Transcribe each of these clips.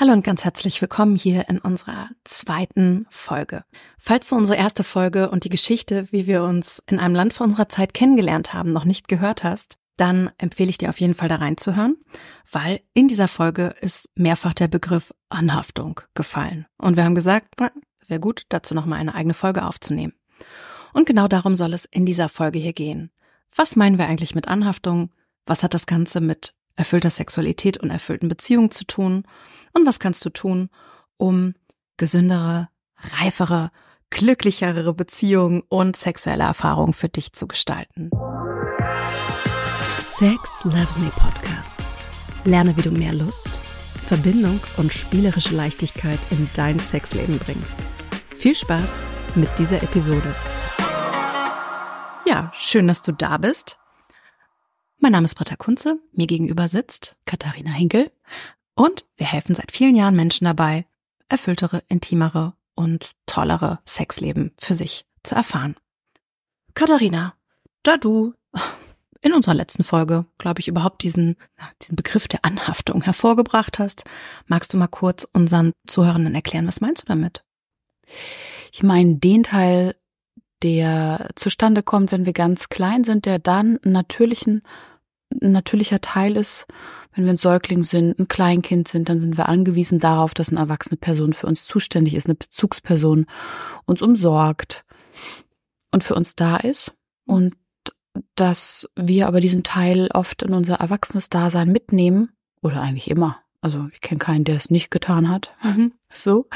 Hallo und ganz herzlich willkommen hier in unserer zweiten Folge. Falls du unsere erste Folge und die Geschichte, wie wir uns in einem Land vor unserer Zeit kennengelernt haben, noch nicht gehört hast, dann empfehle ich dir auf jeden Fall da reinzuhören, weil in dieser Folge ist mehrfach der Begriff Anhaftung gefallen. Und wir haben gesagt, wäre gut, dazu nochmal eine eigene Folge aufzunehmen. Und genau darum soll es in dieser Folge hier gehen. Was meinen wir eigentlich mit Anhaftung? Was hat das Ganze mit erfüllter Sexualität und erfüllten Beziehungen zu tun? Und was kannst du tun, um gesündere, reifere, glücklichere Beziehungen und sexuelle Erfahrungen für dich zu gestalten? Sex Loves Me Podcast. Lerne, wie du mehr Lust, Verbindung und spielerische Leichtigkeit in dein Sexleben bringst. Viel Spaß mit dieser Episode. Ja, schön, dass du da bist. Mein Name ist Britta Kunze, mir gegenüber sitzt Katharina Hinkel und wir helfen seit vielen Jahren Menschen dabei, erfülltere, intimere und tollere Sexleben für sich zu erfahren. Katharina, da du in unserer letzten Folge, glaube ich, überhaupt diesen, diesen Begriff der Anhaftung hervorgebracht hast, magst du mal kurz unseren Zuhörenden erklären, was meinst du damit? Ich meine den Teil, der zustande kommt, wenn wir ganz klein sind, der dann natürlichen, ein natürlicher Teil ist, wenn wir ein Säugling sind, ein Kleinkind sind, dann sind wir angewiesen darauf, dass eine erwachsene Person für uns zuständig ist, eine Bezugsperson uns umsorgt und für uns da ist. Und dass wir aber diesen Teil oft in unser erwachsenes Dasein mitnehmen, oder eigentlich immer. Also ich kenne keinen, der es nicht getan hat. Mhm. So.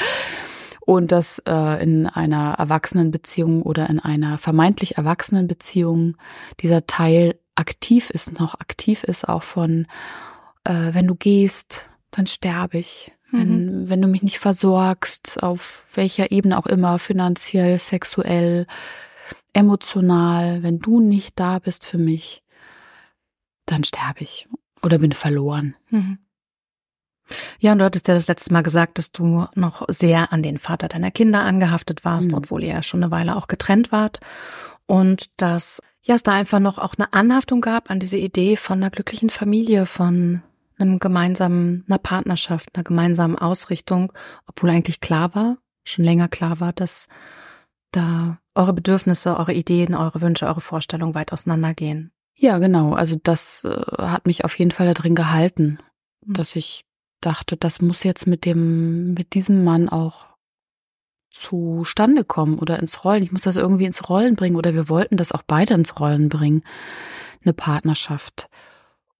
Und dass äh, in einer erwachsenen Beziehung oder in einer vermeintlich erwachsenen Beziehung dieser Teil aktiv ist, noch aktiv ist, auch von äh, wenn du gehst, dann sterbe ich. Mhm. Wenn, wenn du mich nicht versorgst, auf welcher Ebene auch immer, finanziell, sexuell, emotional, wenn du nicht da bist für mich, dann sterbe ich oder bin verloren. Mhm. Ja, und du hattest ja das letzte Mal gesagt, dass du noch sehr an den Vater deiner Kinder angehaftet warst, mhm. obwohl ihr ja schon eine Weile auch getrennt wart. Und dass ja es da einfach noch auch eine Anhaftung gab an diese Idee von einer glücklichen Familie, von einem gemeinsamen, einer Partnerschaft, einer gemeinsamen Ausrichtung, obwohl eigentlich klar war, schon länger klar war, dass da eure Bedürfnisse, eure Ideen, eure Wünsche, eure Vorstellungen weit auseinandergehen. Ja, genau. Also das äh, hat mich auf jeden Fall da drin gehalten, mhm. dass ich dachte, das muss jetzt mit dem, mit diesem Mann auch zustande kommen oder ins Rollen. Ich muss das irgendwie ins Rollen bringen oder wir wollten das auch beide ins Rollen bringen. Eine Partnerschaft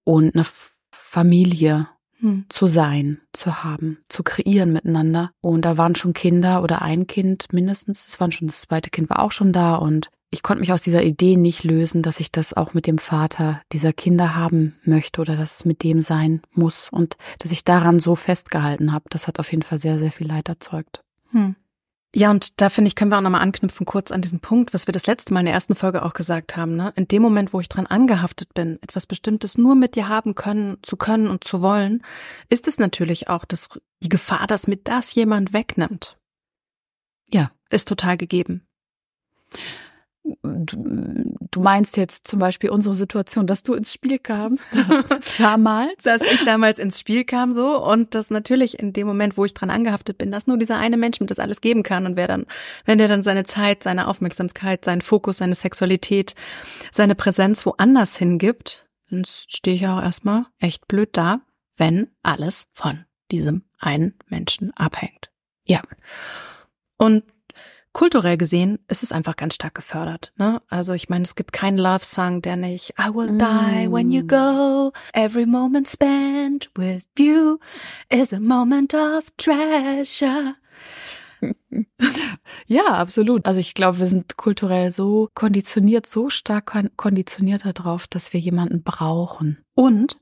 und eine Familie hm. zu sein, zu haben, zu kreieren miteinander. Und da waren schon Kinder oder ein Kind mindestens. Es waren schon, das zweite Kind war auch schon da und ich konnte mich aus dieser Idee nicht lösen, dass ich das auch mit dem Vater dieser Kinder haben möchte oder dass es mit dem sein muss und dass ich daran so festgehalten habe. Das hat auf jeden Fall sehr, sehr viel Leid erzeugt. Hm. Ja, und da finde ich, können wir auch nochmal anknüpfen kurz an diesen Punkt, was wir das letzte Mal in der ersten Folge auch gesagt haben. Ne? In dem Moment, wo ich dran angehaftet bin, etwas Bestimmtes nur mit dir haben können, zu können und zu wollen, ist es natürlich auch das, die Gefahr, dass mir das jemand wegnimmt. Ja, ist total gegeben. Du, du meinst jetzt zum Beispiel unsere Situation, dass du ins Spiel kamst damals? Dass ich damals ins Spiel kam so und dass natürlich in dem Moment, wo ich dran angehaftet bin, dass nur dieser eine Mensch mir das alles geben kann und wer dann, wenn der dann seine Zeit, seine Aufmerksamkeit, seinen Fokus, seine Sexualität, seine Präsenz woanders hingibt, dann stehe ich ja auch erstmal echt blöd da, wenn alles von diesem einen Menschen abhängt. Ja. Und kulturell gesehen ist es einfach ganz stark gefördert. Ne? Also ich meine, es gibt keinen Love-Song, der nicht I will die when you go. Every moment spent with you is a moment of treasure. Ja, absolut. Also ich glaube, wir sind kulturell so konditioniert, so stark konditioniert darauf, dass wir jemanden brauchen. Und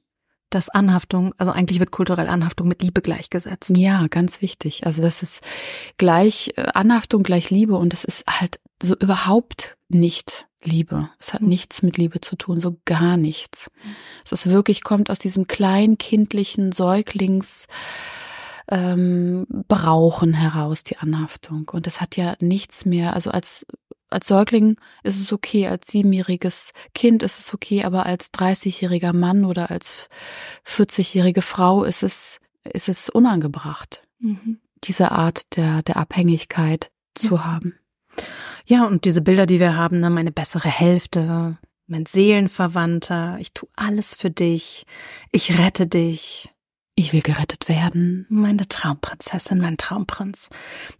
dass Anhaftung, also eigentlich wird kulturell Anhaftung mit Liebe gleichgesetzt. Ja, ganz wichtig. Also das ist gleich äh, Anhaftung gleich Liebe und das ist halt so überhaupt nicht Liebe. Es hat mhm. nichts mit Liebe zu tun, so gar nichts. Es ist wirklich, kommt aus diesem kleinkindlichen Säuglings, ähm, Brauchen heraus, die Anhaftung. Und das hat ja nichts mehr, also als als Säugling ist es okay, als siebenjähriges Kind ist es okay, aber als 30-jähriger Mann oder als 40-jährige Frau ist es ist es unangebracht, mhm. diese Art der, der Abhängigkeit zu ja. haben. Ja, und diese Bilder, die wir haben, ne, meine bessere Hälfte, mein Seelenverwandter, ich tu alles für dich, ich rette dich. Ich will gerettet werden. Meine Traumprinzessin, mein Traumprinz.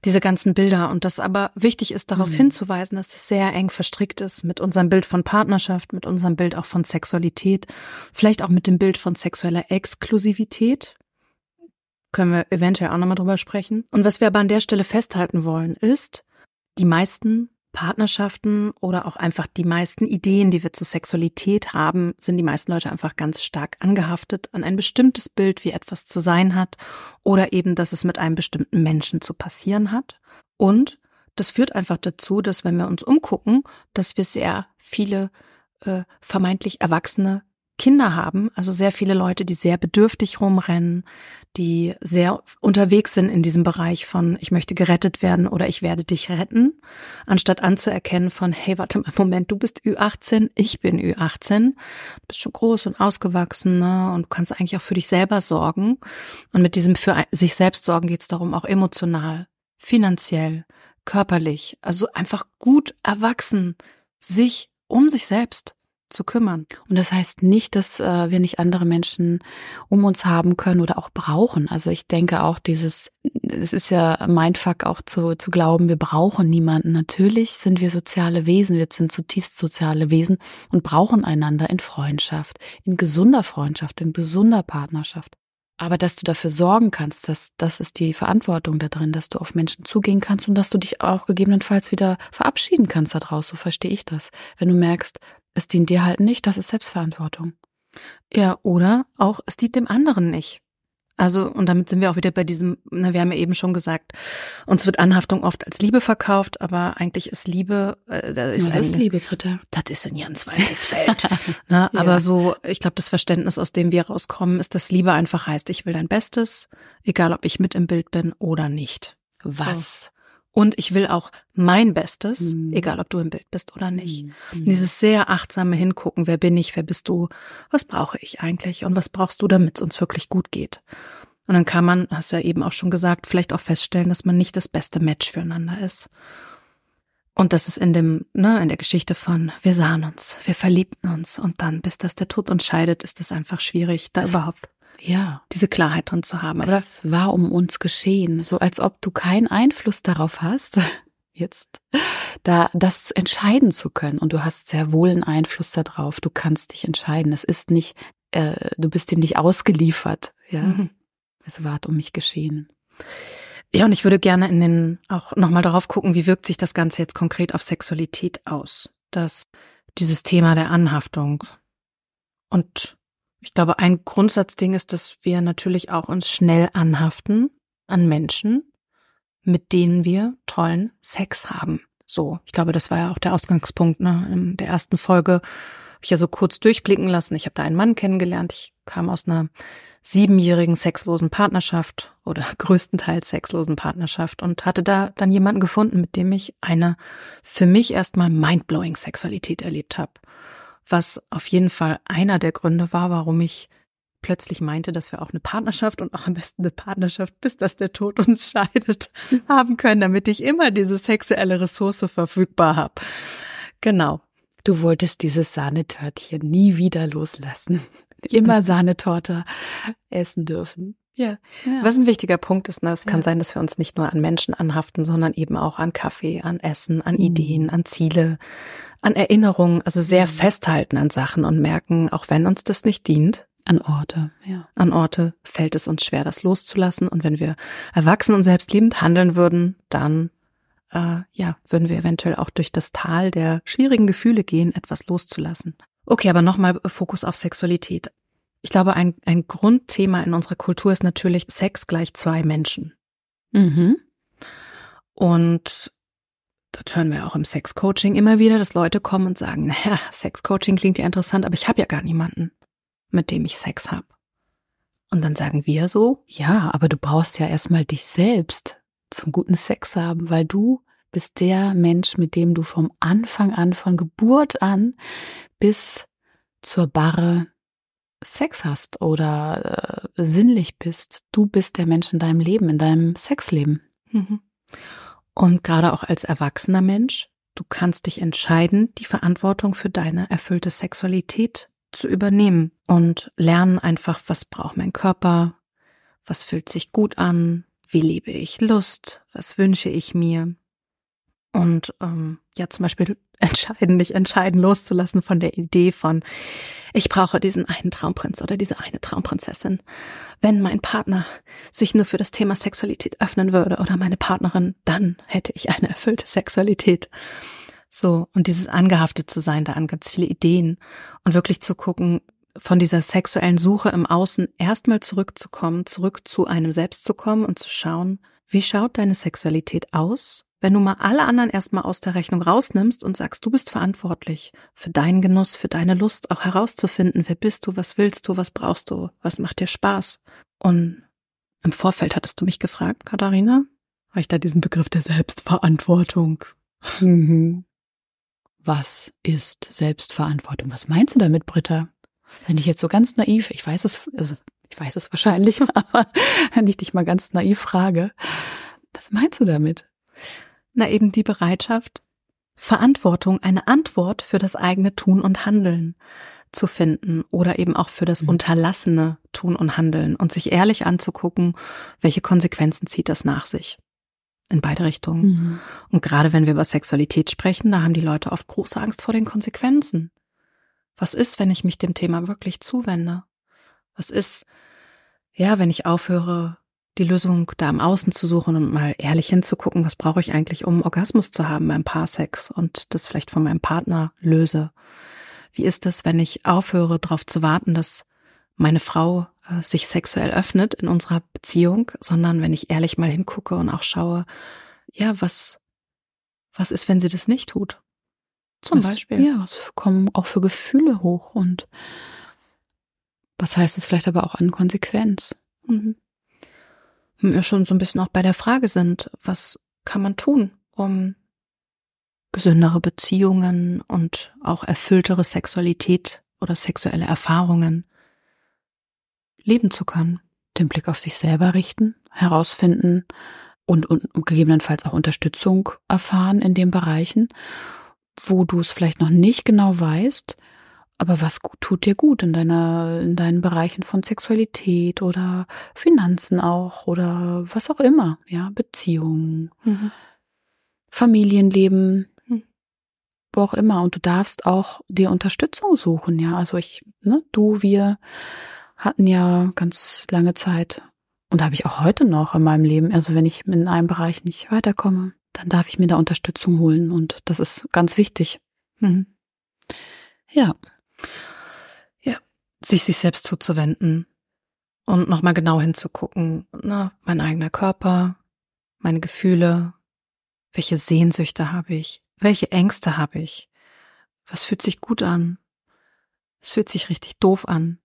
Diese ganzen Bilder. Und das aber wichtig ist, darauf mhm. hinzuweisen, dass es sehr eng verstrickt ist mit unserem Bild von Partnerschaft, mit unserem Bild auch von Sexualität, vielleicht auch mit dem Bild von sexueller Exklusivität. Können wir eventuell auch nochmal drüber sprechen. Und was wir aber an der Stelle festhalten wollen, ist, die meisten Partnerschaften oder auch einfach die meisten Ideen, die wir zur Sexualität haben, sind die meisten Leute einfach ganz stark angehaftet an ein bestimmtes Bild, wie etwas zu sein hat oder eben, dass es mit einem bestimmten Menschen zu passieren hat. Und das führt einfach dazu, dass wenn wir uns umgucken, dass wir sehr viele äh, vermeintlich erwachsene Kinder haben, also sehr viele Leute, die sehr bedürftig rumrennen, die sehr unterwegs sind in diesem Bereich von ich möchte gerettet werden oder ich werde dich retten, anstatt anzuerkennen von hey, warte mal, Moment, du bist Ü18, ich bin Ü18, du bist schon groß und ausgewachsen ne, und kannst eigentlich auch für dich selber sorgen. Und mit diesem für sich selbst sorgen geht es darum, auch emotional, finanziell, körperlich, also einfach gut erwachsen, sich um sich selbst zu kümmern. Und das heißt nicht, dass äh, wir nicht andere Menschen um uns haben können oder auch brauchen. Also ich denke auch dieses, es ist ja mein Fuck auch zu, zu glauben, wir brauchen niemanden. Natürlich sind wir soziale Wesen, wir sind zutiefst soziale Wesen und brauchen einander in Freundschaft, in gesunder Freundschaft, in gesunder Partnerschaft. Aber dass du dafür sorgen kannst, dass das ist die Verantwortung da drin, dass du auf Menschen zugehen kannst und dass du dich auch gegebenenfalls wieder verabschieden kannst daraus, so verstehe ich das. Wenn du merkst, es dient dir halt nicht, das ist Selbstverantwortung. Ja, oder auch es dient dem anderen nicht. Also, und damit sind wir auch wieder bei diesem, na, wir haben ja eben schon gesagt, uns wird Anhaftung oft als Liebe verkauft, aber eigentlich ist Liebe, äh, da ist, Was ist Liebe, bitte? Das ist ein ganz weites Feld. ne? ja. Aber so, ich glaube, das Verständnis, aus dem wir rauskommen, ist, dass Liebe einfach heißt, ich will dein Bestes, egal ob ich mit im Bild bin oder nicht. Was? So. Und ich will auch mein Bestes, mhm. egal ob du im Bild bist oder nicht. Mhm. Dieses sehr achtsame Hingucken, wer bin ich, wer bist du, was brauche ich eigentlich und was brauchst du, damit es uns wirklich gut geht. Und dann kann man, hast du ja eben auch schon gesagt, vielleicht auch feststellen, dass man nicht das beste Match füreinander ist. Und das ist in dem, ne, in der Geschichte von wir sahen uns, wir verliebten uns und dann, bis das der Tod uns scheidet, ist es einfach schwierig, da es, überhaupt ja. diese Klarheit drin zu haben. Aber es war um uns geschehen, so als ob du keinen Einfluss darauf hast, jetzt da das entscheiden zu können. Und du hast sehr wohl einen Einfluss darauf. Du kannst dich entscheiden. Es ist nicht, äh, du bist ihm nicht ausgeliefert. Ja, mhm. es war um mich geschehen. Ja, und ich würde gerne in den auch nochmal darauf gucken, wie wirkt sich das Ganze jetzt konkret auf Sexualität aus. Dass dieses Thema der Anhaftung und ich glaube, ein Grundsatzding ist, dass wir natürlich auch uns schnell anhaften an Menschen, mit denen wir tollen Sex haben. So, ich glaube, das war ja auch der Ausgangspunkt ne? in der ersten Folge. Habe ich ja so kurz durchblicken lassen. Ich habe da einen Mann kennengelernt. Ich kam aus einer siebenjährigen sexlosen Partnerschaft oder größtenteils sexlosen Partnerschaft und hatte da dann jemanden gefunden, mit dem ich eine für mich erstmal mindblowing Sexualität erlebt habe was auf jeden Fall einer der Gründe war, warum ich plötzlich meinte, dass wir auch eine Partnerschaft und auch am besten eine Partnerschaft, bis dass der Tod uns scheidet, haben können, damit ich immer diese sexuelle Ressource verfügbar habe. Genau. Du wolltest dieses Sahnetörtchen nie wieder loslassen. Immer Sahnetorte essen dürfen. Ja. ja. Was ein wichtiger Punkt ist, ne? es kann ja. sein, dass wir uns nicht nur an Menschen anhaften, sondern eben auch an Kaffee, an Essen, an mhm. Ideen, an Ziele, an Erinnerungen, also sehr mhm. festhalten an Sachen und merken, auch wenn uns das nicht dient, an Orte, ja. An Orte fällt es uns schwer, das loszulassen. Und wenn wir erwachsen und selbstliebend handeln würden, dann äh, ja, würden wir eventuell auch durch das Tal der schwierigen Gefühle gehen, etwas loszulassen. Okay, aber nochmal Fokus auf Sexualität. Ich glaube, ein, ein Grundthema in unserer Kultur ist natürlich Sex gleich zwei Menschen. Mhm. Und das hören wir auch im Sexcoaching immer wieder, dass Leute kommen und sagen, naja, Sexcoaching klingt ja interessant, aber ich habe ja gar niemanden, mit dem ich Sex habe. Und dann sagen wir so, ja, aber du brauchst ja erstmal dich selbst zum guten Sex haben, weil du bist der Mensch, mit dem du vom Anfang an, von Geburt an bis zur Barre Sex hast oder äh, sinnlich bist. Du bist der Mensch in deinem Leben, in deinem Sexleben. Mhm. Und gerade auch als erwachsener Mensch, du kannst dich entscheiden, die Verantwortung für deine erfüllte Sexualität zu übernehmen und lernen einfach, was braucht mein Körper, was fühlt sich gut an, wie lebe ich Lust, was wünsche ich mir. Und ähm, ja, zum Beispiel entscheiden, nicht entscheiden, loszulassen von der Idee von, ich brauche diesen einen Traumprinz oder diese eine Traumprinzessin. Wenn mein Partner sich nur für das Thema Sexualität öffnen würde oder meine Partnerin, dann hätte ich eine erfüllte Sexualität. So, und dieses angehaftet zu sein, da an ganz viele Ideen und wirklich zu gucken, von dieser sexuellen Suche im Außen erstmal zurückzukommen, zurück zu einem selbst zu kommen und zu schauen, wie schaut deine Sexualität aus? Wenn du mal alle anderen erstmal aus der Rechnung rausnimmst und sagst, du bist verantwortlich für deinen Genuss, für deine Lust, auch herauszufinden, wer bist du, was willst du, was brauchst du, was macht dir Spaß? Und im Vorfeld hattest du mich gefragt, Katharina, habe ich da diesen Begriff der Selbstverantwortung. Mhm. Was ist Selbstverantwortung? Was meinst du damit, Britta? Wenn ich jetzt so ganz naiv, ich weiß es, also ich weiß es wahrscheinlich, aber wenn ich dich mal ganz naiv frage, was meinst du damit? Na eben die Bereitschaft, Verantwortung, eine Antwort für das eigene Tun und Handeln zu finden oder eben auch für das mhm. unterlassene Tun und Handeln und sich ehrlich anzugucken, welche Konsequenzen zieht das nach sich. In beide Richtungen. Mhm. Und gerade wenn wir über Sexualität sprechen, da haben die Leute oft große Angst vor den Konsequenzen. Was ist, wenn ich mich dem Thema wirklich zuwende? Was ist, ja, wenn ich aufhöre, die Lösung da im Außen zu suchen und mal ehrlich hinzugucken, was brauche ich eigentlich, um Orgasmus zu haben beim Paarsex und das vielleicht von meinem Partner löse? Wie ist es, wenn ich aufhöre, darauf zu warten, dass meine Frau äh, sich sexuell öffnet in unserer Beziehung, sondern wenn ich ehrlich mal hingucke und auch schaue, ja, was, was ist, wenn sie das nicht tut? Zum was, Beispiel. Ja, was kommen auch für Gefühle hoch und was heißt es vielleicht aber auch an Konsequenz? Mhm. Wir schon so ein bisschen auch bei der Frage sind, was kann man tun, um gesündere Beziehungen und auch erfülltere Sexualität oder sexuelle Erfahrungen leben zu können. Den Blick auf sich selber richten, herausfinden und, und gegebenenfalls auch Unterstützung erfahren in den Bereichen wo du es vielleicht noch nicht genau weißt, aber was tut dir gut in deiner, in deinen Bereichen von Sexualität oder Finanzen auch oder was auch immer, ja, Beziehungen, mhm. Familienleben, mhm. wo auch immer. Und du darfst auch dir Unterstützung suchen, ja. Also ich, ne, du, wir hatten ja ganz lange Zeit und habe ich auch heute noch in meinem Leben, also wenn ich in einem Bereich nicht weiterkomme, dann darf ich mir da Unterstützung holen und das ist ganz wichtig. Mhm. Ja. Ja, sich sich selbst zuzuwenden und nochmal genau hinzugucken, na, mein eigener Körper, meine Gefühle, welche Sehnsüchte habe ich, welche Ängste habe ich, was fühlt sich gut an, es fühlt sich richtig doof an.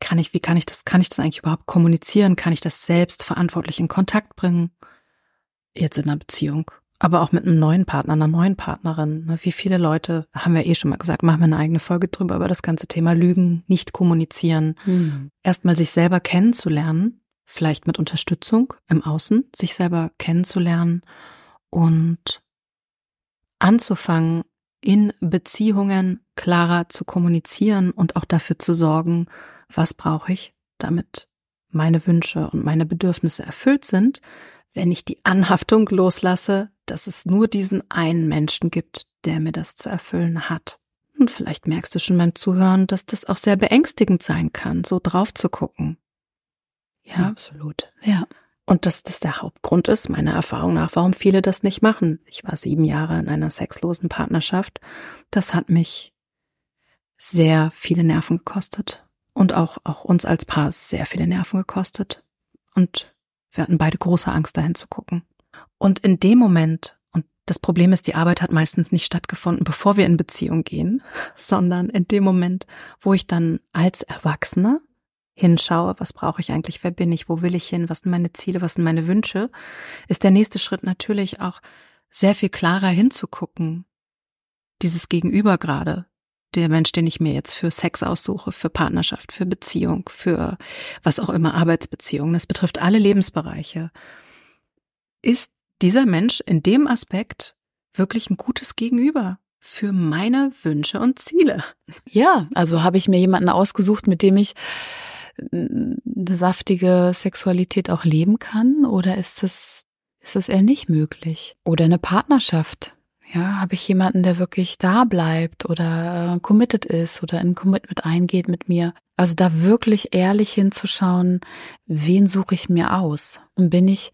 Kann ich, wie kann ich das, kann ich das eigentlich überhaupt kommunizieren? Kann ich das selbst verantwortlich in Kontakt bringen? jetzt in einer Beziehung, aber auch mit einem neuen Partner, einer neuen Partnerin. Ne? Wie viele Leute, haben wir eh schon mal gesagt, machen wir eine eigene Folge drüber, über das ganze Thema Lügen, nicht kommunizieren, hm. erstmal sich selber kennenzulernen, vielleicht mit Unterstützung im Außen, sich selber kennenzulernen und anzufangen, in Beziehungen klarer zu kommunizieren und auch dafür zu sorgen, was brauche ich, damit meine Wünsche und meine Bedürfnisse erfüllt sind, wenn ich die Anhaftung loslasse, dass es nur diesen einen Menschen gibt, der mir das zu erfüllen hat. Und vielleicht merkst du schon beim Zuhören, dass das auch sehr beängstigend sein kann, so drauf zu gucken. Ja, absolut. Ja. Und dass das der Hauptgrund ist, meiner Erfahrung nach, warum viele das nicht machen. Ich war sieben Jahre in einer sexlosen Partnerschaft. Das hat mich sehr viele Nerven gekostet. Und auch, auch uns als Paar sehr viele Nerven gekostet. Und wir hatten beide große Angst, dahin zu gucken. Und in dem Moment, und das Problem ist, die Arbeit hat meistens nicht stattgefunden, bevor wir in Beziehung gehen, sondern in dem Moment, wo ich dann als Erwachsene hinschaue, was brauche ich eigentlich, wer bin ich, wo will ich hin, was sind meine Ziele, was sind meine Wünsche, ist der nächste Schritt natürlich auch sehr viel klarer hinzugucken. Dieses Gegenüber gerade, der Mensch, den ich mir jetzt für Sex aussuche, für Partnerschaft, für Beziehung, für was auch immer, Arbeitsbeziehungen, das betrifft alle Lebensbereiche, ist dieser Mensch in dem Aspekt wirklich ein gutes Gegenüber für meine Wünsche und Ziele. Ja, also habe ich mir jemanden ausgesucht, mit dem ich eine saftige Sexualität auch leben kann oder ist das ist das eher nicht möglich? Oder eine Partnerschaft, ja, habe ich jemanden, der wirklich da bleibt oder äh, committed ist oder in Commitment eingeht mit mir? Also da wirklich ehrlich hinzuschauen, wen suche ich mir aus? Und bin ich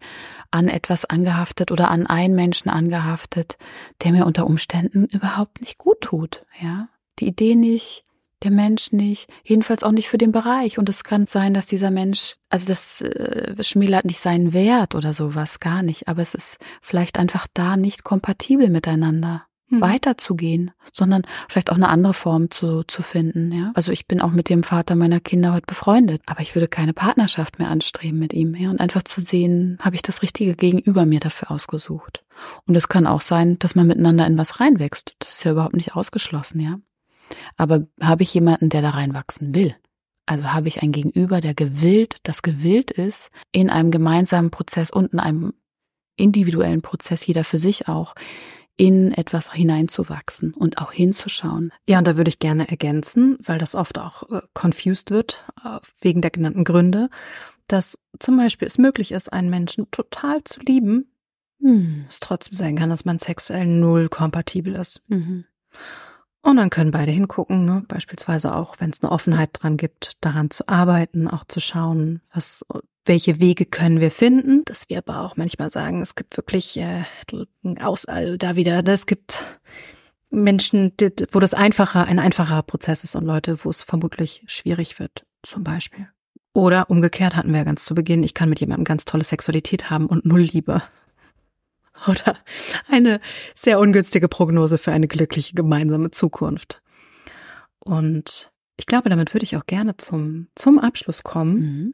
an etwas angehaftet oder an einen Menschen angehaftet, der mir unter Umständen überhaupt nicht gut tut, ja? Die Idee nicht, der Mensch nicht, jedenfalls auch nicht für den Bereich. Und es kann sein, dass dieser Mensch, also das äh, schmälert nicht seinen Wert oder sowas, gar nicht, aber es ist vielleicht einfach da nicht kompatibel miteinander hm. weiterzugehen, sondern vielleicht auch eine andere Form zu, zu finden, ja. Also ich bin auch mit dem Vater meiner Kinder heute befreundet, aber ich würde keine Partnerschaft mehr anstreben mit ihm, ja. Und einfach zu sehen, habe ich das richtige Gegenüber mir dafür ausgesucht. Und es kann auch sein, dass man miteinander in was reinwächst. Das ist ja überhaupt nicht ausgeschlossen, ja. Aber habe ich jemanden, der da reinwachsen will? Also habe ich ein Gegenüber, der gewillt, das gewillt ist, in einem gemeinsamen Prozess und in einem individuellen Prozess, jeder für sich auch, in etwas hineinzuwachsen und auch hinzuschauen. Ja, und da würde ich gerne ergänzen, weil das oft auch äh, confused wird, äh, wegen der genannten Gründe, dass zum Beispiel es möglich ist, einen Menschen total zu lieben, hm. es trotzdem sein kann, dass man sexuell null kompatibel ist. Mhm. Und dann können beide hingucken, ne? beispielsweise auch, wenn es eine Offenheit dran gibt, daran zu arbeiten, auch zu schauen, was, welche Wege können wir finden, dass wir aber auch manchmal sagen, es gibt wirklich äh, aus, also da wieder, ne? es gibt Menschen, wo das einfacher, ein einfacher Prozess ist und Leute, wo es vermutlich schwierig wird, zum Beispiel. Oder umgekehrt hatten wir ja ganz zu Beginn, ich kann mit jemandem ganz tolle Sexualität haben und null Liebe. oder eine sehr ungünstige Prognose für eine glückliche gemeinsame Zukunft. Und ich glaube, damit würde ich auch gerne zum, zum Abschluss kommen mhm.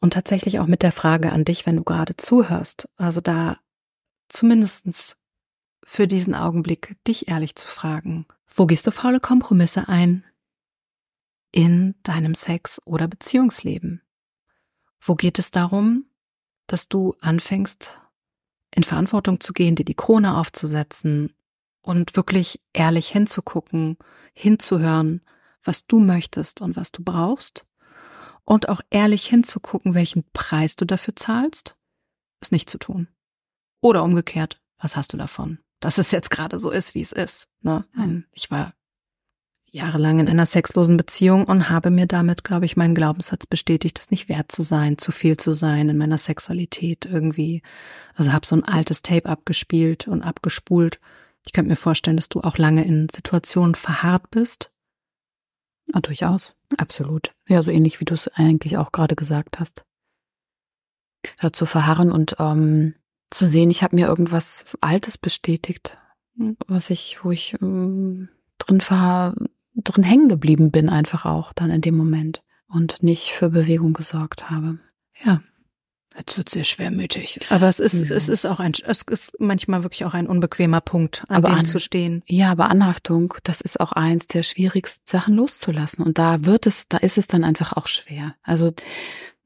und tatsächlich auch mit der Frage an dich, wenn du gerade zuhörst, also da zumindestens für diesen Augenblick dich ehrlich zu fragen, wo gehst du faule Kompromisse ein? In deinem Sex- oder Beziehungsleben? Wo geht es darum, dass du anfängst, in Verantwortung zu gehen, dir die Krone aufzusetzen und wirklich ehrlich hinzugucken, hinzuhören, was du möchtest und was du brauchst und auch ehrlich hinzugucken, welchen Preis du dafür zahlst, es nicht zu tun. Oder umgekehrt, was hast du davon? Dass es jetzt gerade so ist, wie es ist. Ne? Ich war jahrelang in einer sexlosen Beziehung und habe mir damit, glaube ich, meinen Glaubenssatz bestätigt, es nicht wert zu sein, zu viel zu sein in meiner Sexualität irgendwie. Also habe so ein altes Tape abgespielt und abgespult. Ich könnte mir vorstellen, dass du auch lange in Situationen verharrt bist. Ja, durchaus. Absolut. Ja, so ähnlich wie du es eigentlich auch gerade gesagt hast. Dazu verharren und ähm, zu sehen, ich habe mir irgendwas Altes bestätigt, hm. was ich, wo ich ähm, drin ver drin hängen geblieben bin, einfach auch dann in dem Moment und nicht für Bewegung gesorgt habe. Ja. Jetzt wird sehr schwermütig. Aber es ist, ja. es ist auch ein, es ist manchmal wirklich auch ein unbequemer Punkt, an aber dem an, zu stehen. Ja, aber Anhaftung, das ist auch eins der schwierigsten Sachen loszulassen. Und da wird es, da ist es dann einfach auch schwer. Also,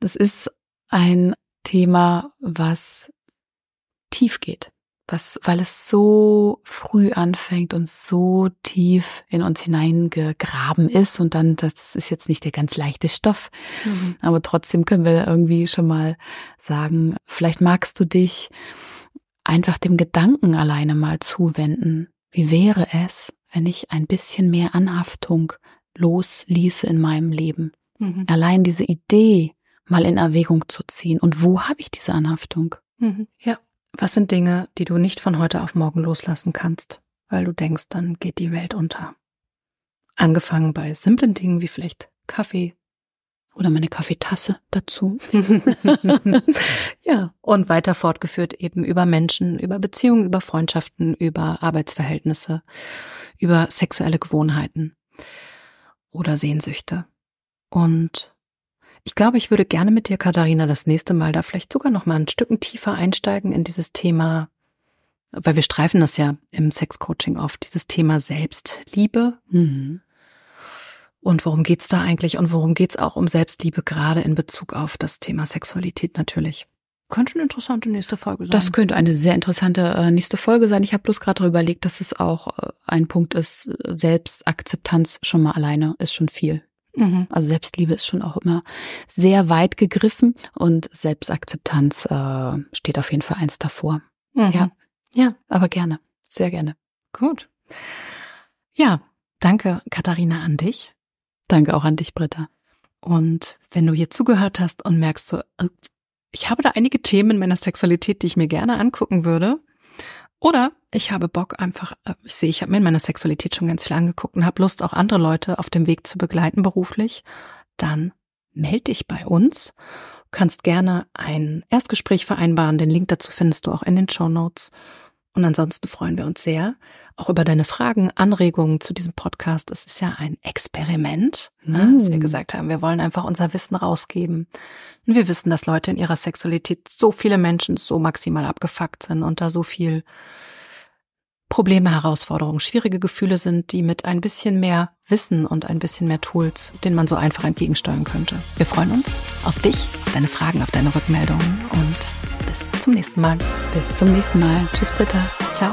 das ist ein Thema, was tief geht was, weil es so früh anfängt und so tief in uns hineingegraben ist und dann, das ist jetzt nicht der ganz leichte Stoff, mhm. aber trotzdem können wir irgendwie schon mal sagen, vielleicht magst du dich einfach dem Gedanken alleine mal zuwenden. Wie wäre es, wenn ich ein bisschen mehr Anhaftung losließe in meinem Leben? Mhm. Allein diese Idee mal in Erwägung zu ziehen. Und wo habe ich diese Anhaftung? Mhm. Ja. Was sind Dinge, die du nicht von heute auf morgen loslassen kannst, weil du denkst, dann geht die Welt unter? Angefangen bei simplen Dingen wie vielleicht Kaffee oder meine Kaffeetasse dazu. ja, und weiter fortgeführt eben über Menschen, über Beziehungen, über Freundschaften, über Arbeitsverhältnisse, über sexuelle Gewohnheiten oder Sehnsüchte. Und ich glaube, ich würde gerne mit dir, Katharina, das nächste Mal da vielleicht sogar noch mal ein Stück tiefer einsteigen in dieses Thema, weil wir streifen das ja im Sexcoaching oft, dieses Thema Selbstliebe. Mhm. Und worum geht's da eigentlich? Und worum geht's auch um Selbstliebe, gerade in Bezug auf das Thema Sexualität natürlich? Könnte eine interessante nächste Folge sein. Das könnte eine sehr interessante äh, nächste Folge sein. Ich habe bloß gerade darüber überlegt, dass es auch äh, ein Punkt ist, Selbstakzeptanz schon mal alleine ist schon viel. Mhm. Also Selbstliebe ist schon auch immer sehr weit gegriffen und Selbstakzeptanz äh, steht auf jeden Fall eins davor. Mhm. Ja. Ja, aber gerne. Sehr gerne. Gut. Ja, danke, Katharina, an dich. Danke auch an dich, Britta. Und wenn du hier zugehört hast und merkst so, äh, ich habe da einige Themen in meiner Sexualität, die ich mir gerne angucken würde, oder ich habe Bock einfach, äh, ich sehe, ich habe mir in meiner Sexualität schon ganz viel angeguckt und habe Lust, auch andere Leute auf dem Weg zu begleiten beruflich, dann melde dich bei uns. Du kannst gerne ein Erstgespräch vereinbaren. Den Link dazu findest du auch in den Show Notes. Und ansonsten freuen wir uns sehr auch über deine Fragen, Anregungen zu diesem Podcast. Es ist ja ein Experiment, ne, mm. dass wir gesagt haben, wir wollen einfach unser Wissen rausgeben. Und wir wissen, dass Leute in ihrer Sexualität so viele Menschen so maximal abgefuckt sind und da so viel Probleme, Herausforderungen, schwierige Gefühle sind, die mit ein bisschen mehr Wissen und ein bisschen mehr Tools, denen man so einfach entgegensteuern könnte. Wir freuen uns auf dich, auf deine Fragen, auf deine Rückmeldungen und bis zum nächsten Mal. Bis zum nächsten Mal. Tschüss, Britta. Ciao.